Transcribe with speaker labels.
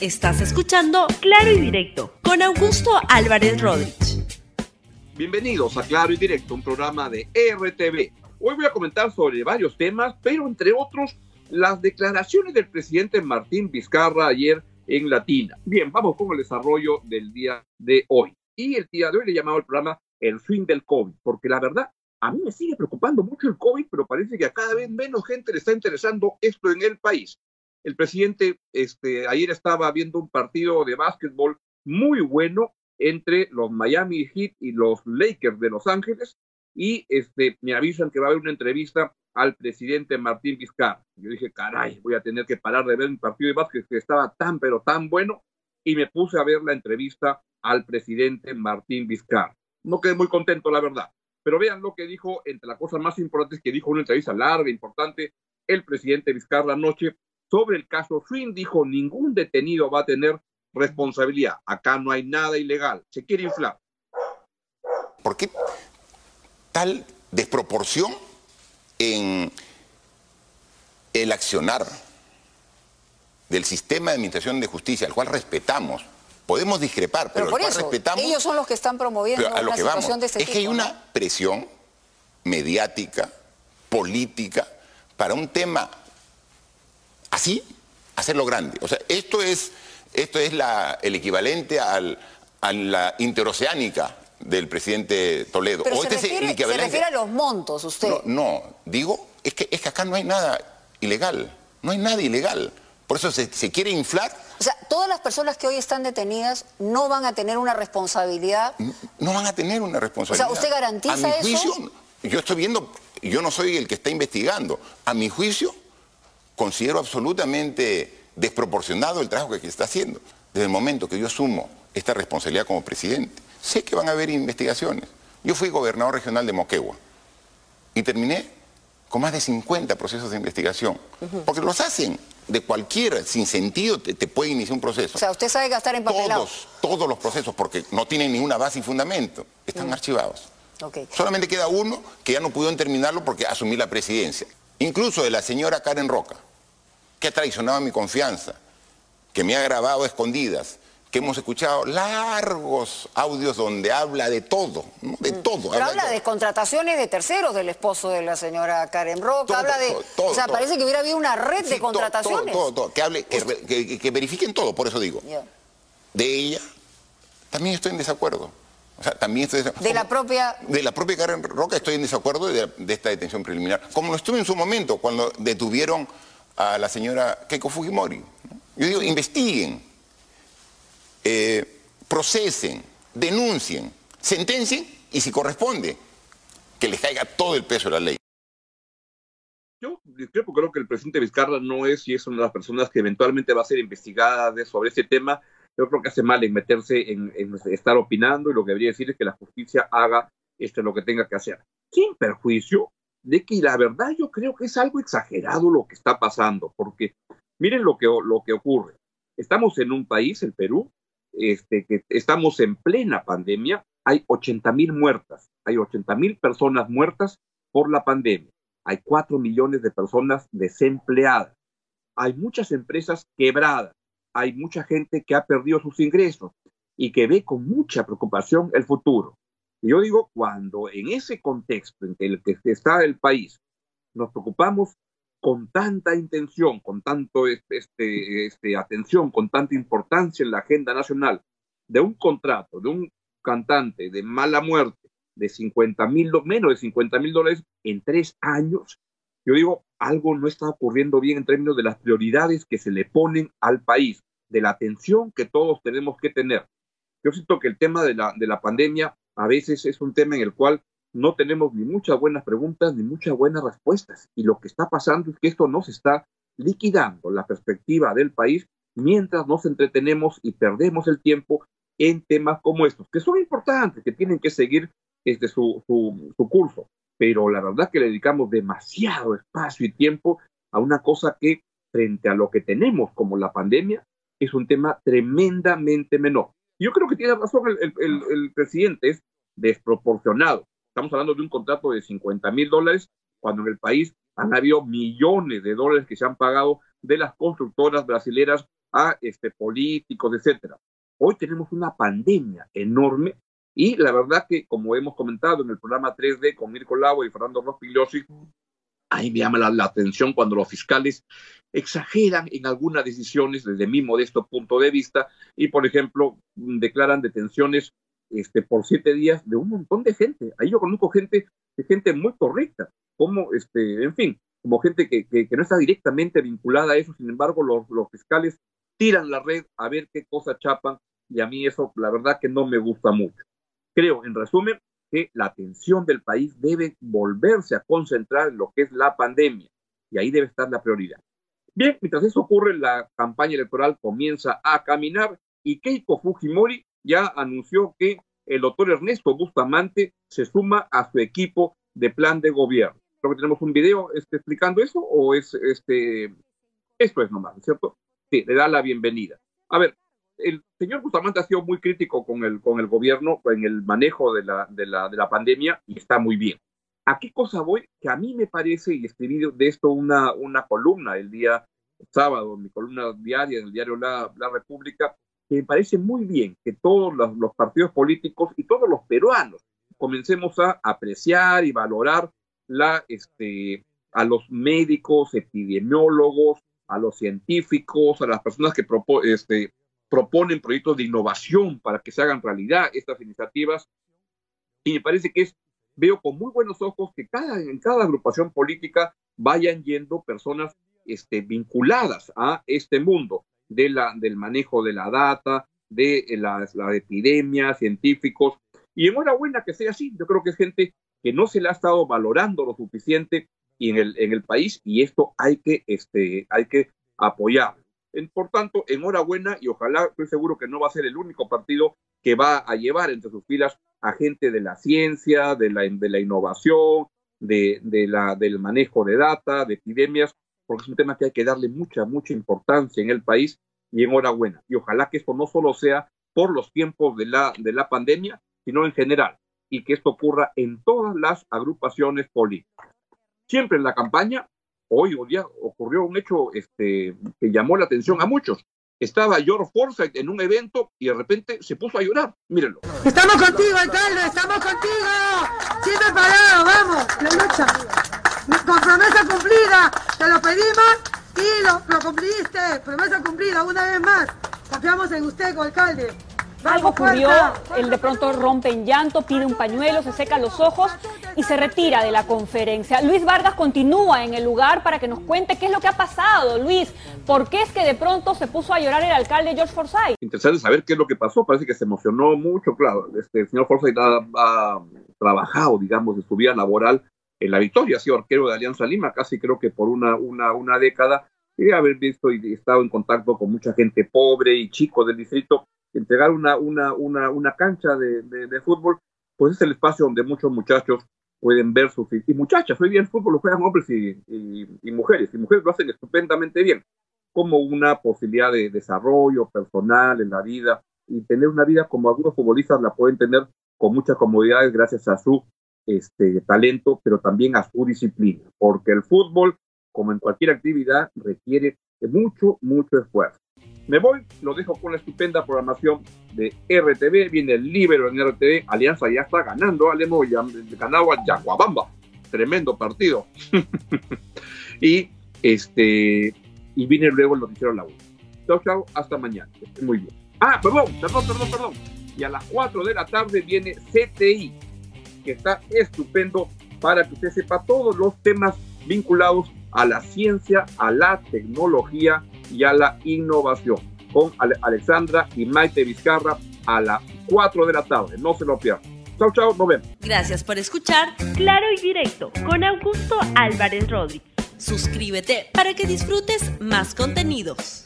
Speaker 1: Estás escuchando Claro y Directo con Augusto Álvarez Rodríguez.
Speaker 2: Bienvenidos a Claro y Directo, un programa de RTV. Hoy voy a comentar sobre varios temas, pero entre otros las declaraciones del presidente Martín Vizcarra ayer en Latina. Bien, vamos con el desarrollo del día de hoy. Y el día de hoy le he llamado al programa El fin del COVID, porque la verdad a mí me sigue preocupando mucho el COVID, pero parece que a cada vez menos gente le está interesando esto en el país. El presidente este, ayer estaba viendo un partido de básquetbol muy bueno entre los Miami Heat y los Lakers de Los Ángeles y este, me avisan que va a haber una entrevista al presidente Martín Vizcarra. Yo dije, caray, voy a tener que parar de ver un partido de básquet que estaba tan, pero tan bueno y me puse a ver la entrevista al presidente Martín Vizcarra. No quedé muy contento, la verdad. Pero vean lo que dijo, entre las cosas más importantes que dijo una entrevista larga, importante, el presidente Vizcarra anoche sobre el caso Swin. Dijo, ningún detenido va a tener responsabilidad. Acá no hay nada ilegal. Se quiere inflar.
Speaker 3: ¿Por qué tal desproporción en el accionar del sistema de administración de justicia, al cual respetamos? Podemos discrepar, pero,
Speaker 4: por eso,
Speaker 3: respetamos.
Speaker 4: Ellos son los que están promoviendo
Speaker 3: a lo
Speaker 4: una
Speaker 3: que
Speaker 4: situación
Speaker 3: vamos,
Speaker 4: de este
Speaker 3: es
Speaker 4: tipo.
Speaker 3: que hay
Speaker 4: ¿no?
Speaker 3: una presión mediática, política, para un tema así, hacerlo grande. O sea, esto es, esto es la, el equivalente al, a la interoceánica del presidente Toledo.
Speaker 4: Pero
Speaker 3: O
Speaker 4: se
Speaker 3: este
Speaker 4: refiere, se refiere a los montos, usted.
Speaker 3: no, no, digo, es que, es que acá no hay nada ilegal, no hay nada ilegal. Por eso se, se quiere inflar,
Speaker 4: O sea, todas las personas que hoy están detenidas no van a tener una responsabilidad.
Speaker 3: no van a tener una responsabilidad.
Speaker 4: ¿usted garantiza
Speaker 3: a mi
Speaker 4: eso?
Speaker 3: juicio, yo estoy viendo, yo no soy el que está investigando. A mi juicio, considero absolutamente desproporcionado el trabajo que se está haciendo. Desde el momento que yo asumo esta responsabilidad como presidente, sé que van a haber investigaciones. Yo fui gobernador regional de Moquegua y terminé con más de 50 procesos de investigación. Porque los hacen de cualquiera, sin sentido, te, te puede iniciar un proceso.
Speaker 4: O sea, usted sabe gastar en papelado.
Speaker 3: Todos, todos los procesos, porque no tienen ninguna base y fundamento, están archivados.
Speaker 4: Ok.
Speaker 3: Solamente queda uno que ya no pudieron terminarlo porque asumí la presidencia. Incluso de la señora Karen Roca, que ha traicionado mi confianza, que me ha grabado a escondidas, que hemos escuchado largos audios donde habla de todo, ¿no? de todo.
Speaker 4: Pero
Speaker 3: de
Speaker 4: habla
Speaker 3: todo.
Speaker 4: de contrataciones de terceros del esposo de la señora Karen Roca,
Speaker 3: Todo,
Speaker 4: habla de...
Speaker 3: todo, todo,
Speaker 4: o sea, parece que hubiera habido una red
Speaker 3: Sí,
Speaker 4: de contrataciones.
Speaker 3: Todo, todo, todo. Que, hable, que, que- que verifiquen todo, por eso digo. De ella, también estoy en desacuerdo. O sea, también estoy
Speaker 4: De la propia...
Speaker 3: De la propia Karen Roca estoy en desacuerdo de, de esta detención preliminar. Como lo estuve en su momento, cuando detuvieron a la señora Keiko Fujimori. ¿no? Yo digo, investiguen, eh, procesen, denuncien, sentencien y si corresponde, que les caiga todo el peso de la ley.
Speaker 2: Yo discrepo, creo que el presidente Vizcarra no es y es una de las personas que eventualmente va a ser investigada de- sobre este tema. Yo creo que hace mal en meterse en, estar opinando y lo que debería decir es que la justicia haga este, lo que tenga que hacer. Sin perjuicio de que la verdad yo creo que es algo exagerado lo que está pasando, porque miren lo que, lo que ocurre. Estamos en un país, el Perú, este, que estamos en plena pandemia, hay 80 mil muertas, hay 80 mil personas muertas por la pandemia hay cuatro millones de personas desempleadas, hay muchas empresas quebradas, hay mucha gente que ha perdido sus ingresos y que ve con mucha preocupación el futuro. Yo digo, cuando en ese contexto en el que está el país, nos preocupamos con tanta intención, con tanto este, este, este, atención, con tanta importancia en la agenda nacional de un contrato, de un cantante de mala muerte, de 50 mil, menos de 50 mil dólares en tres años, yo digo, algo no está ocurriendo bien en términos de las prioridades que se le ponen al país, de la atención que todos tenemos que tener. Yo siento que el tema de la, de la pandemia a veces es un tema en el cual no tenemos ni muchas buenas preguntas ni muchas buenas respuestas. Y lo que está pasando es que esto no se está liquidando la perspectiva del país mientras nos entretenemos y perdemos el tiempo en temas como estos, que son importantes, que tienen que seguir este, su, su, su curso. Pero la verdad que le dedicamos demasiado espacio y tiempo a una cosa que frente a lo que tenemos como la pandemia es un tema tremendamente menor. Yo creo que tiene razón el, presidente, es desproporcionado. Estamos hablando de un contrato de 50 mil dólares cuando en el país han habido millones de dólares que se han pagado de las constructoras brasileras a este, políticos, etcétera. Hoy tenemos una pandemia enorme y la verdad que, como hemos comentado en el programa 3D con Mirko Lago y Fernando Rospigliosi, ahí me llama la, atención cuando los fiscales exageran en algunas decisiones desde mi modesto punto de vista y, por ejemplo, declaran detenciones este, por siete días de un montón de gente. Ahí yo conozco gente, gente muy correcta, como, este, en fin, como gente que, que, no está directamente vinculada a eso, sin embargo, los, los fiscales tiran la red a ver qué cosa chapan y a mí eso, la verdad que no me gusta mucho. Creo, en resumen, que la atención del país debe volverse a concentrar en lo que es la pandemia y ahí debe estar la prioridad. Bien, mientras eso ocurre, la campaña electoral comienza a caminar y Keiko Fujimori ya anunció que el doctor Ernesto Bustamante se suma a su equipo de plan de gobierno. Creo que tenemos un video este, explicando eso o es este esto es nomás, ¿cierto? Sí, le da la bienvenida. A ver, el señor Bustamante ha sido muy crítico con el, con el gobierno en el manejo de la, de, la, de la pandemia y está muy bien. ¿A qué cosa voy? Que a mí me parece, y escribí de esto una, una columna el día sábado, mi columna diaria en el diario La, la República, que me parece muy bien que todos los, los, partidos políticos y todos los peruanos comencemos a apreciar y valorar la, este, a los médicos, epidemiólogos, a los científicos, a las personas que este, proponen proyectos de innovación para que se hagan realidad estas iniciativas. Y me parece que es, veo con muy buenos ojos que cada, en cada agrupación política vayan yendo personas este, vinculadas a este mundo de la, del manejo de la data, de las, la epidemias, científicos. Y enhorabuena que sea así. Yo creo que es gente que no se le ha estado valorando lo suficiente en el, en el país y esto hay que, este, hay que apoyar. Por tanto, enhorabuena y ojalá, estoy seguro que no va a ser el único partido que va a llevar entre sus filas a gente de la ciencia, de la, innovación, de, del manejo de data, de epidemias, porque es un tema que hay que darle mucha, mucha importancia en el país y enhorabuena. Y ojalá que esto no solo sea por los tiempos de la, de la pandemia, sino en general, y que esto ocurra en todas las agrupaciones políticas. Siempre en la campaña hoy un día ocurrió un hecho este, que llamó la atención a muchos. Estaba George Forsyth en un evento y de repente se puso a llorar. Mírenlo.
Speaker 5: Estamos contigo, alcalde, estamos contigo. Siempre parado, vamos, la lucha. Con promesa cumplida, te lo pedimos y lo, lo cumpliste. Promesa cumplida una vez más. Confiamos en usted, alcalde.
Speaker 6: Algo ocurrió, él de pronto rompe en llanto, pide un pañuelo, se seca los ojos y se retira de la conferencia. Luis Vargas continúa en el lugar para que nos cuente qué es lo que ha pasado. Luis, ¿por qué es que de pronto se puso a llorar el alcalde George Forsyth?
Speaker 2: Interesante saber qué es lo que pasó. Parece que se emocionó mucho, claro. Este, el señor Forsyth ha, trabajado, digamos, en su vida laboral en la victoria. Ha sido arquero de Alianza Lima, casi creo que por una, una, una década. Y haber visto y estado en contacto con mucha gente pobre y chico del distrito entregar una, una, una, una cancha de, de, fútbol, pues es el espacio donde muchos muchachos pueden ver sus... Y muchachas, hoy día el fútbol lo juegan hombres y, y, mujeres, y mujeres lo hacen estupendamente bien, como una posibilidad de desarrollo personal en la vida y tener una vida como algunos futbolistas la pueden tener con muchas comodidades gracias a su este, talento, pero también a su disciplina, porque el fútbol, como en cualquier actividad, requiere mucho, mucho esfuerzo. Me voy, lo dejo con la estupenda programación de RTV. Viene el Libero en RTV. Alianza ya está ganando. Alemo ya ganado a Yacuabamba. Tremendo partido. y este y viene luego el noticiero La U. Chao, chao. Hasta mañana. muy bien. Ah, perdón, perdón, perdón, perdón. Y a las 4 de la tarde viene CTI, que está estupendo para que usted sepa todos los temas vinculados a la ciencia, a la tecnología y a la innovación. Con Alexandra y Maite Vizcarra a las 4 de la tarde. No se lo pierdan. Chao, chao, nos vemos.
Speaker 1: Gracias por escuchar Claro y Directo con Augusto Álvarez Rodríguez. Suscríbete para que disfrutes más contenidos.